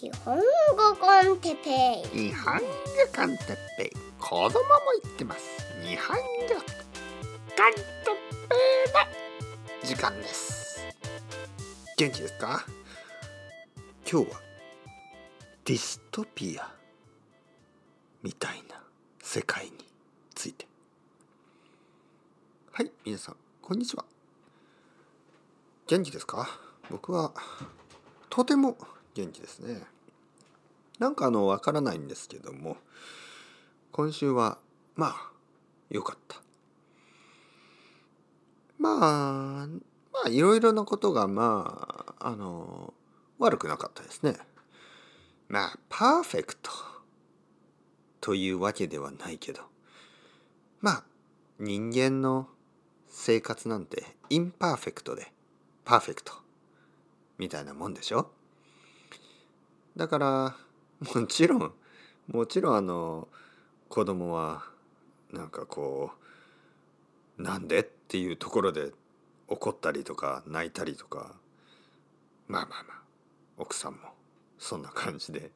日本語コンテペイ。日本語コンテッペイ。子供も言ってます。日本語コンテッペイの時間です。元気ですか？今日はディストピアみたいな世界について。はい皆さんこんにちは。元気ですか？僕はとても元気ですね。なんかあのわからないんですけども今週はまあ良かった。まあまあいろいろなことがまああの悪くなかったですね。まあパーフェクト。というわけではないけど。まあ人間の生活なんて imperfect で perfect。みたいなもんでしょ？だからもちろんもちろんあの子供はなんかこうなんでっていうところで怒ったりとか泣いたりとかまあまあまあ奥さんもそんな感じで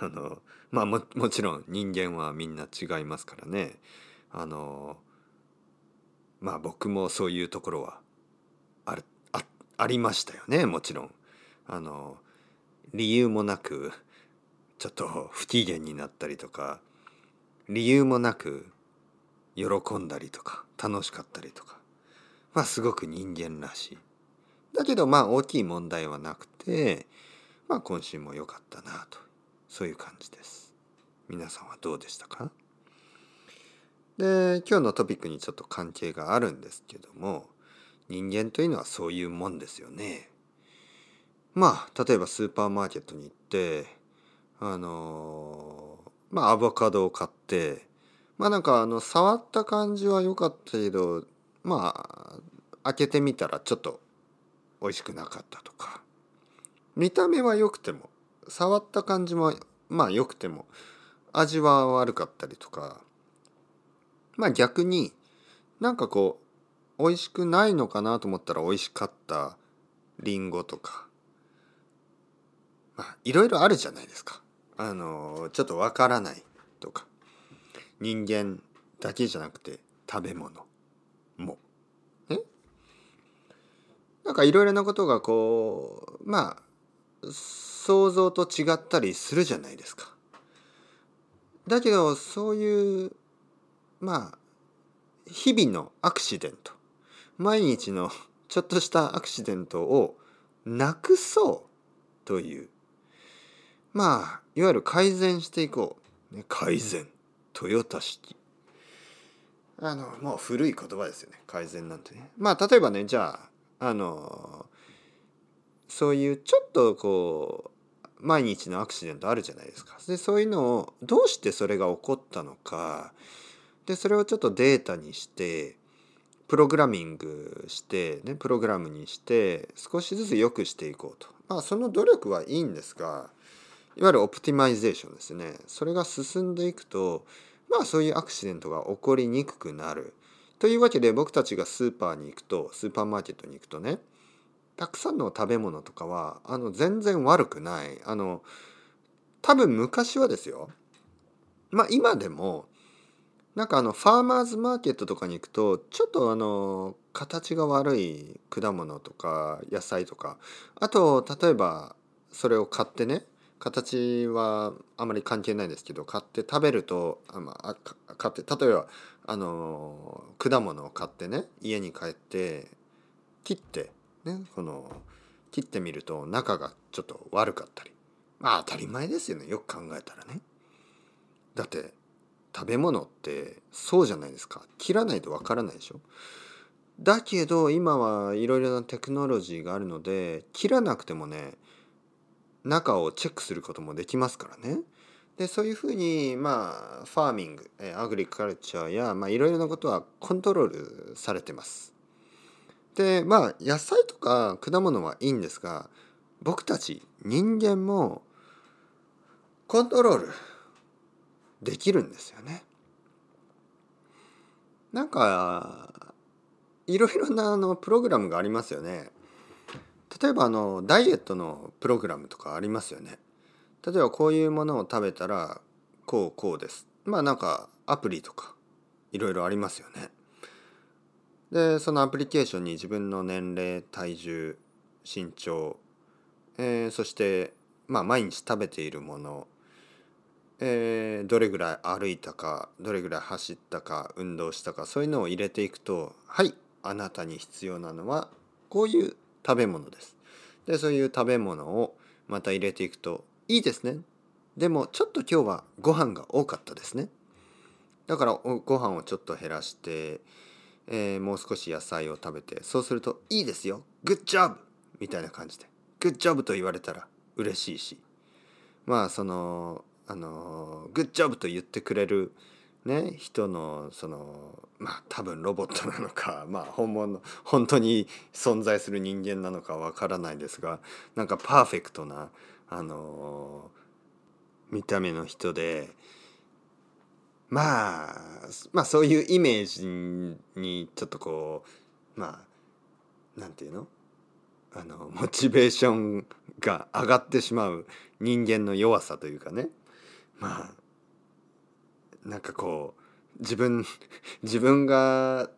あのまあももちろん人間はみんな違いますからねあのまあ僕もそういうところはああありましたよねもちろん。あの理由もなくちょっと不機嫌になったりとか理由もなく喜んだりとか楽しかったりとかまあすごく人間らしい。だけどまあ大きい問題はなくてまあ今週も良かったなとそういう感じです。皆さんはどうでしたか？で今日のトピックにちょっと関係があるんですけども人間というのはそういうもんですよね。まあ例えばスーパーマーケットに行ってあのまあアボカドを買ってまあなんかあの触った感じは良かったけどまあ開けてみたらちょっと美味しくなかったとか。見た目は良くても触った感じもまあ良くても味は悪かったりとか。まあ逆になんかこう美味しくないのかなと思ったら美味しかったリンゴとか。まあいろいろあるじゃないですか。あのちょっとわからないとか人間だけじゃなくて食べ物も。ねなんかいろいろなことがこうまあ想像と違ったりするじゃないですか。だけどそういうまあ日々のアクシデント毎日のちょっとしたアクシデントをなくそうというまあいわゆる改善していこう、ね、改善。トヨタ式。あのもう古い言葉ですよね。改善なんてね。まあ例えばねじゃああのそういうちょっとこう毎日のアクシデントあるじゃないですか。でそういうのをどうしてそれが起こったのか。でそれをちょっとデータにしてプログラミングしてねプログラムにして少しずつ良くしていこうと。まあその努力はいいんですがいわゆるオプティマイゼーションですね。それが進んでいくとまあそういうアクシデントが起こりにくくなる。というわけで僕たちがスーパーに行くとスーパーマーケットに行くとねたくさんの食べ物とかはあの全然悪くない。あの多分昔はですよ。まあ今でもなんかあのファーマーズマーケットとかに行くとちょっとあの形が悪い果物とか野菜とかあと例えばそれを買ってね形はあまり関係ないですけど買って食べるとあ、まあ、買って例えばあの果物を買ってね家に帰って切ってねこの切ってみると中がちょっと悪かったりまあ当たり前ですよねよく考えたらね。だって食べ物ってそうじゃないですか切らないとわからないでしょだけど今はいろいろなテクノロジーがあるので切らなくてもね中をチェックすることもできますからね。でそういうふうにまあファーミングアグリカルチャーやまあいろいろなことはコントロールされてます。でまあ野菜とか果物はいいんですが僕たち人間もコントロールできるんですよね。なんかいろいろなあのプログラムがありますよね。例えばあのダイエットのプログラムとかありますよね。例えばこういうものを食べたらこうこうですまあなんかアプリとかいろいろありますよねでそのアプリケーションに自分の年齢体重身長、えー、そしてまあ毎日食べているものえー、どれぐらい歩いたかどれぐらい走ったか運動したかそういうのを入れていくとはいあなたに必要なのはこういう食べ物です。でそういう食べ物をまた入れていくといいですね。でもちょっと今日はご飯が多かったですね。だからご飯をちょっと減らして、えー、もう少し野菜を食べてそうするといいですよ。グッジョブみたいな感じで。グッジョブと言われたら嬉しいし。まあそのあのグッジョブと言ってくれるね人のそのまあ多分ロボットなのか まあ本物本当に存在する人間なのかわからないですがなんかパーフェクトなあの見た目の人でまあまあそういうイメージにちょっとこうまあなんていうの？あのモチベーションが上がってしまう人間の弱さというかね。まあなんかこう自分 自分が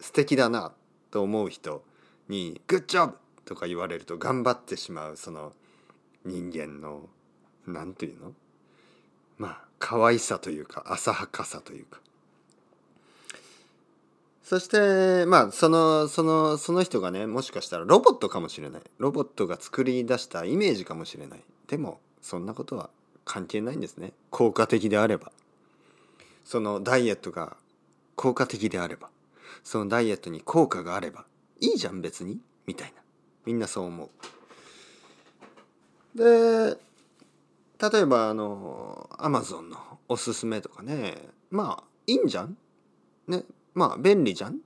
素敵だなと思う人に「グッジョブ!」とか言われると頑張ってしまうその人間の何て言うの？まあ可愛さというか浅はかさというか。そしてまあそのそのその人がねもしかしたらロボットかもしれない。ロボットが作り出したイメージかもしれない。でもそんなことは関係ないんですね。効果的であれば。そのダイエットが効果的であればそのダイエットに効果があればいいじゃん別にみたいな。みんなそう思う。で例えばあのアマゾンのおすすめとかねまあいいんじゃん？ねまあ便利じゃん？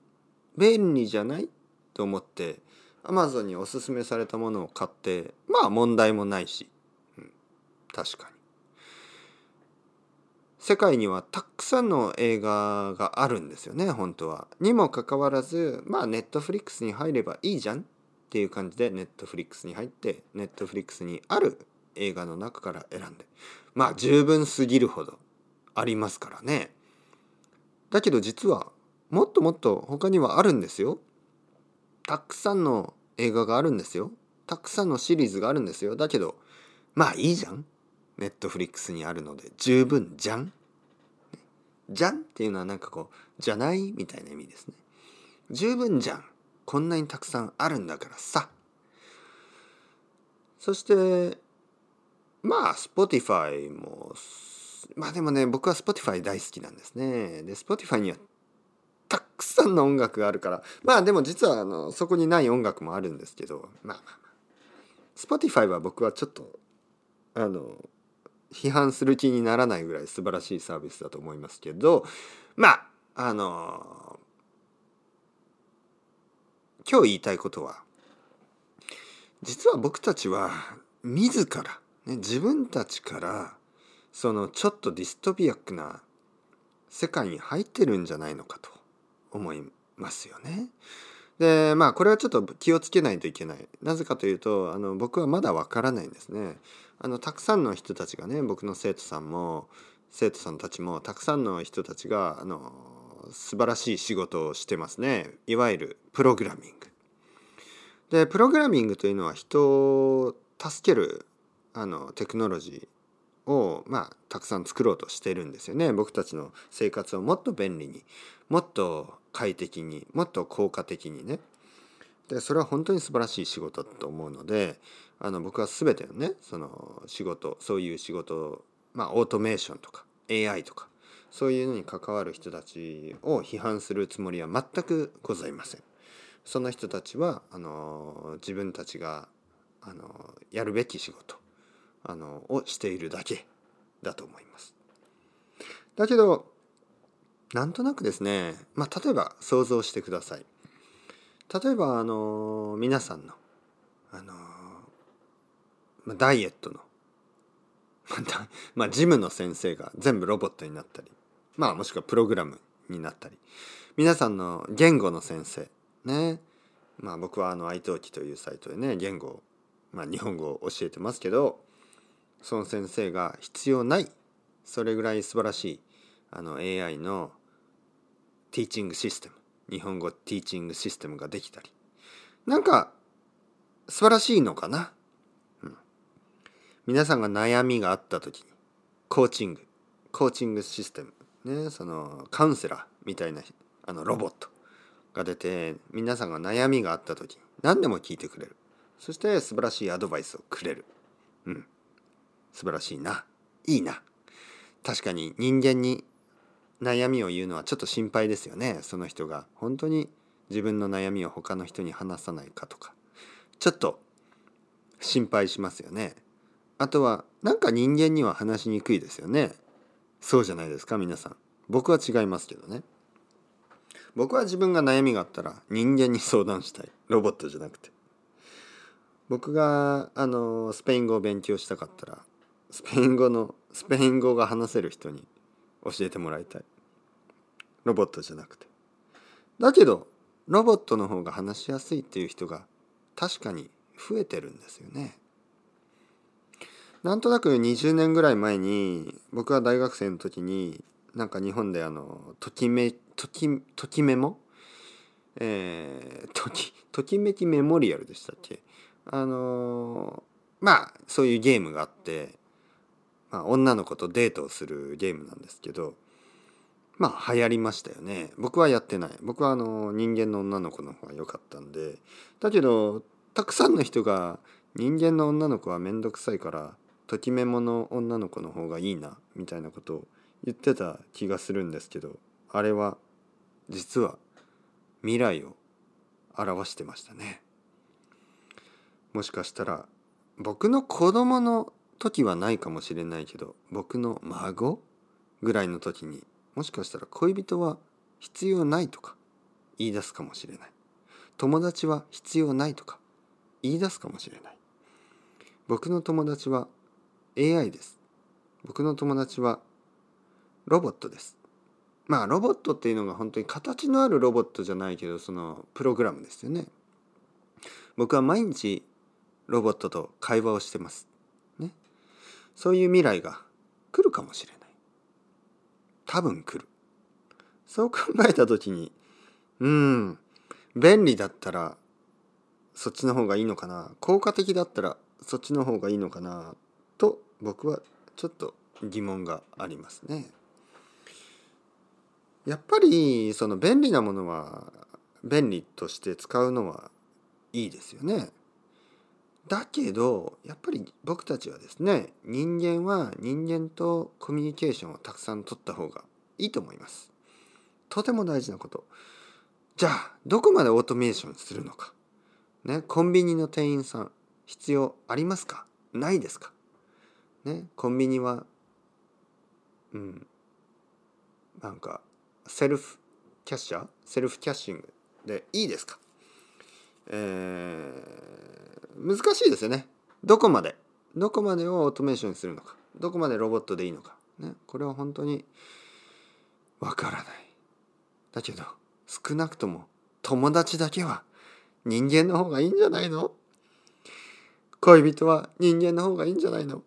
便利じゃない？と思ってアマゾンにおすすめされたものを買ってまあ問題もないし、うん、確かに。世界にはたくさんの映画があるんですよね本当は。にもかかわらずまあネットフリックスに入ればいいじゃんっていう感じでネットフリックスに入ってネットフリックスにある映画の中から選んでまあ十分すぎるほどありますからね。だけど実はもっともっと他にはあるんですよ。たくさんの映画があるんですよ。たくさんのシリーズがあるんですよ。だけどまあいいじゃん。ネットフリックスにあるので十分じゃん。じゃんっていうのはなんかこうじゃないみたいな意味ですね。十分じゃん。こんなにたくさんあるんだからさ。そしてまあ Spotify もまあでもね僕は Spotify 大好きなんですね。で Spotify にはたくさんの音楽があるからまあでも実はあのそこにない音楽もあるんですけどまあまあまあ Spotify は僕はちょっとあの批判する気にならないぐらい素晴らしいサービスだと思いますけどまああの今日言いたいことは実は僕たちは自ら、ね、自分たちからそのちょっとディストピアックな世界に入ってるんじゃないのかと思いますよね。でまあこれはちょっと気をつけないといけない。なぜかというとあの僕はまだわからないんですね。あのたくさんの人たちがね僕の生徒さんも生徒さんたちもたくさんの人たちがあの素晴らしい仕事をしてますね。いわゆるプログラミング。でプログラミングというのは人を助けるあのテクノロジーをまあたくさん作ろうとしてるんですよね。僕たちの生活をもっと便利にもっと快適にもっと効果的にね。でそれは本当に素晴らしい仕事だと思うのであの僕は全てのねその仕事そういう仕事まあオートメーションとか AI とかそういうのに関わる人たちを批判するつもりは全くございません。その人たちはあの自分たちがあのやるべき仕事あのをしているだけだと思います。だけどなんとなくですね、まあ、例えば想像してください。例えばあの皆さんのあのまあ、ダイエットの。まあ ジムの先生が全部ロボットになったり。まあもしくはプログラムになったり。皆さんの言語の先生ね。まあ僕はあの iTalki というサイトでね言語まあ日本語を教えてますけどその先生が必要ないそれぐらい素晴らしいあの AI のティーチングシステム。日本語ティーチングシステムができたり。なんか素晴らしいのかな、皆さんが悩みがあった時にコーチングコーチングシステムねそのカウンセラーみたいなあのロボットが出て皆さんが悩みがあった時何でも聞いてくれる。そして素晴らしいアドバイスをくれる。うん。素晴らしいな。いいな。確かに人間に悩みを言うのはちょっと心配ですよね。その人が。本当に自分の悩みを他の人に話さないかとか。ちょっと心配しますよね。あとはなんか人間には話しにくいですよね。そうじゃないですか皆さん。僕は違いますけどね。僕は自分が悩みがあったら人間に相談したい。ロボットじゃなくて。僕があのスペイン語を勉強したかったらスペイン語のスペイン語が話せる人に教えてもらいたい。ロボットじゃなくて。だけどロボットの方が話しやすいっていう人が確かに増えてるんですよね。なんとなく20年ぐらい前に僕は大学生の時になんか日本であのときめときときメモ？えー、ときときめきメモリアルでしたっけ？あのまあそういうゲームがあって、まあ、女の子とデートをするゲームなんですけどまあ流行りましたよね。僕はやってない。僕はあの人間の女の子の方が良かったんで。だけどたくさんの人が人間の女の子は面倒くさいからときメモの女の子の方がいいなみたいなことを言ってた気がするんですけどあれは実は未来を表してましたね。もしかしたら僕の子供の時はないかもしれないけど僕の孫ぐらいの時にもしかしたら恋人は必要ないとか言い出すかもしれない友達は必要ないとか言い出すかもしれない僕の友達は AI です僕の友達はロボットですまあロボットっていうのが本当に形のあるロボットじゃないけどそのプログラムですよね僕は毎日ロボットと会話をしてます。ね。そういう未来が来るかもしれない。多分来る。そう考えた時に、うん、便利だったらそっちの方がいいのかな。効果的だったらそっちの方がいいのかな。僕はちょっと疑問がありますね。やっぱりその便利なものは便利として使うのはいいですよね。だけどやっぱり僕たちはですね人間は人間とコミュニケーションをたくさん取った方がいいと思います。とても大事なこと。じゃあどこまでオートメーションするのか。ね、コンビニの店員さん必要ありますか？ないですか？ね、コンビニはうん。なんかセルフキャッシャー？セルフキャッシングでいいですか？えー難しいですよね。どこまで？どこまでをオートメーションにするのか？どこまでロボットでいいのか、ね、これは本当にわからない。だけど少なくとも友達だけは人間の方がいいんじゃないの？恋人は人間の方がいいんじゃないの？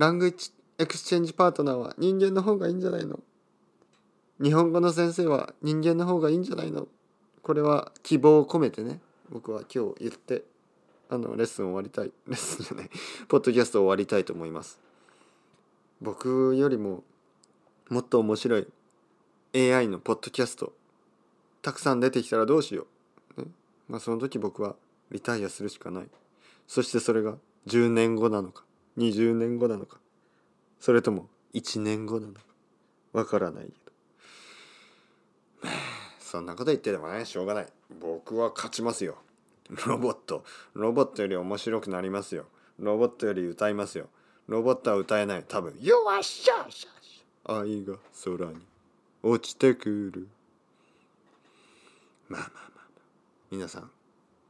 language exchange partner は人間の方がいいんじゃないの？日本語の先生は人間の方がいいんじゃないの？これは希望を込めてね僕は今日言ってあのレッスン終わりたい レッスンじゃないポッドキャスト終わりたいと思います。僕よりももっと面白い AI のポッドキャストたくさん出てきたらどうしよう、ね、まあその時僕はリタイアするしかない。そしてそれが10年後なのか。20年後なのか。それとも1年後なのか。わからないけど。そんなこと言ってでもねしょうがない。僕は勝ちますよ。ロボット。ロボットより面白くなりますよ。ロボットより歌いますよ。ロボットは歌えない。多分「よっしゃしゃ。愛が空に落ちてくる」まあまあまあ、まあ、皆さん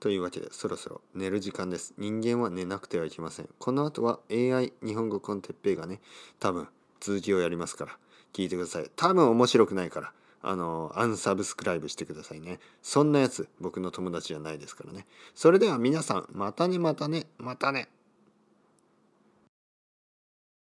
というわけでそろそろ寝る時間です人間は寝なくてはいけませんこの後は AI 日本語コンテッペイがね多分続きをやりますから聞いてください多分面白くないからあの、アンサブスクライブしてくださいね。そんなやつ、僕の友達じゃないですからね。それでは皆さん、またねまたね、またね。